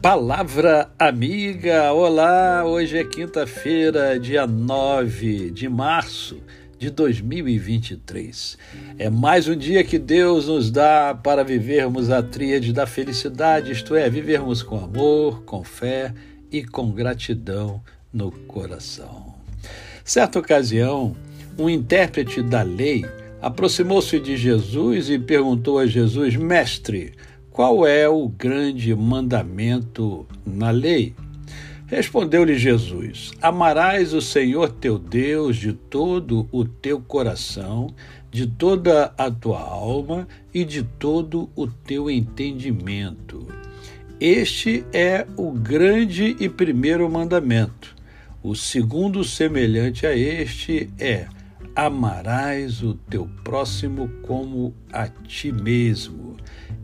Palavra amiga, olá! Hoje é quinta-feira, dia 9 de março de 2023. É mais um dia que Deus nos dá para vivermos a tríade da felicidade, isto é, vivermos com amor, com fé e com gratidão no coração. Certa ocasião, um intérprete da lei aproximou-se de Jesus e perguntou a Jesus: Mestre, qual é o grande mandamento na lei? Respondeu-lhe Jesus: Amarás o Senhor teu Deus de todo o teu coração, de toda a tua alma e de todo o teu entendimento. Este é o grande e primeiro mandamento. O segundo, semelhante a este, é: amarás o teu próximo como a ti mesmo.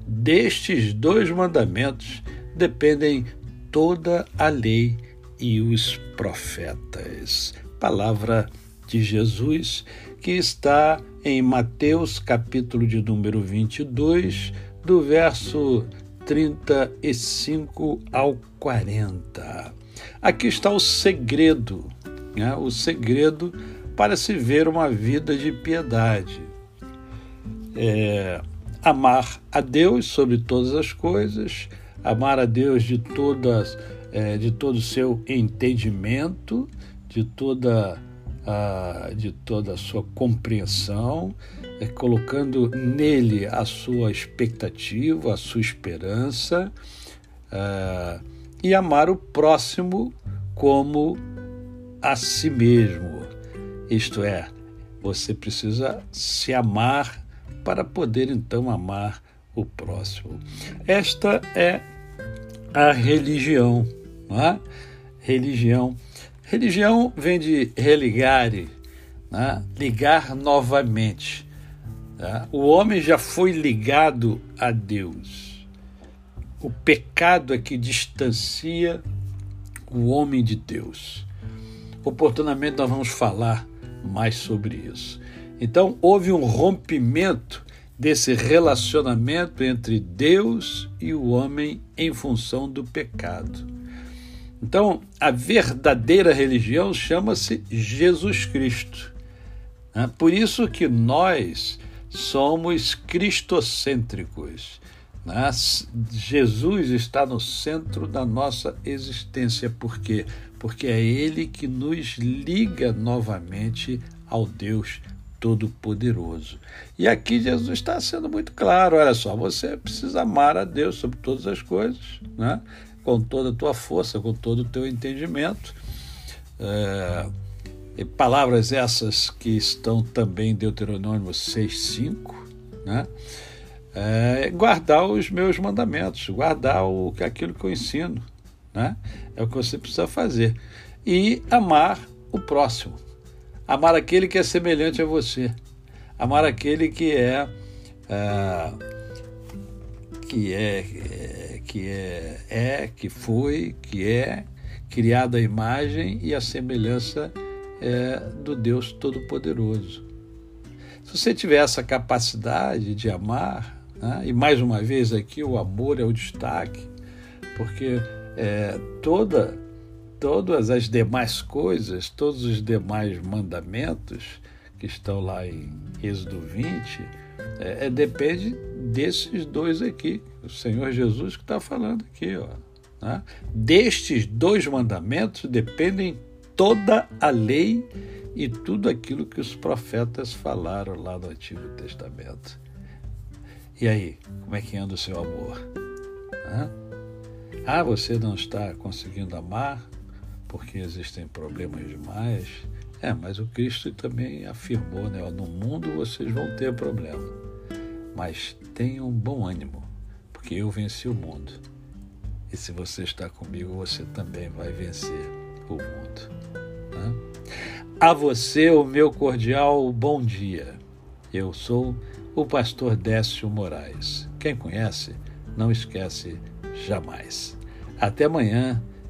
Destes dois mandamentos dependem toda a lei e os profetas. Palavra de Jesus que está em Mateus, capítulo de número 22, do verso 35 ao 40. Aqui está o segredo, né? o segredo para se ver uma vida de piedade. É, amar a Deus sobre todas as coisas, amar a Deus de todas, é, de todo o seu entendimento, de toda a, de toda a sua compreensão, é, colocando nele a sua expectativa, a sua esperança, é, e amar o próximo como a si mesmo. Isto é, você precisa se amar para poder então amar o próximo. Esta é a religião. Não é? Religião. Religião vem de religare, né? ligar novamente. Tá? O homem já foi ligado a Deus. O pecado é que distancia o homem de Deus. Oportunamente nós vamos falar mais sobre isso. Então, houve um rompimento desse relacionamento entre Deus e o homem em função do pecado. Então, a verdadeira religião chama-se Jesus Cristo. Né? Por isso que nós somos cristocêntricos. Né? Jesus está no centro da nossa existência. Por quê? Porque é Ele que nos liga novamente ao Deus Todo-Poderoso. E aqui Jesus está sendo muito claro: olha só, você precisa amar a Deus sobre todas as coisas, né? com toda a tua força, com todo o teu entendimento. É, palavras essas que estão também em Deuteronômio 6,5, né? É, guardar os meus mandamentos, guardar o, aquilo que eu ensino, né? É o que você precisa fazer. E amar o próximo. Amar aquele que é semelhante a você. Amar aquele que é, é que é, que é, é, que foi, que é criado à imagem e à semelhança é, do Deus Todo-Poderoso. Se você tiver essa capacidade de amar, né, e mais uma vez aqui o amor é o destaque, porque é, toda todas as demais coisas, todos os demais mandamentos que estão lá em Êxodo 20, é, é, depende desses dois aqui. O Senhor Jesus que está falando aqui. Ó, né? Destes dois mandamentos dependem toda a lei e tudo aquilo que os profetas falaram lá no Antigo Testamento. E aí, como é que anda o seu amor? Ah, você não está conseguindo amar? Porque existem problemas demais. É, mas o Cristo também afirmou, né? No mundo vocês vão ter problema, mas tenham bom ânimo, porque eu venci o mundo. E se você está comigo, você também vai vencer o mundo. Né? A você, o meu cordial bom dia. Eu sou o pastor Décio Moraes. Quem conhece, não esquece jamais. Até amanhã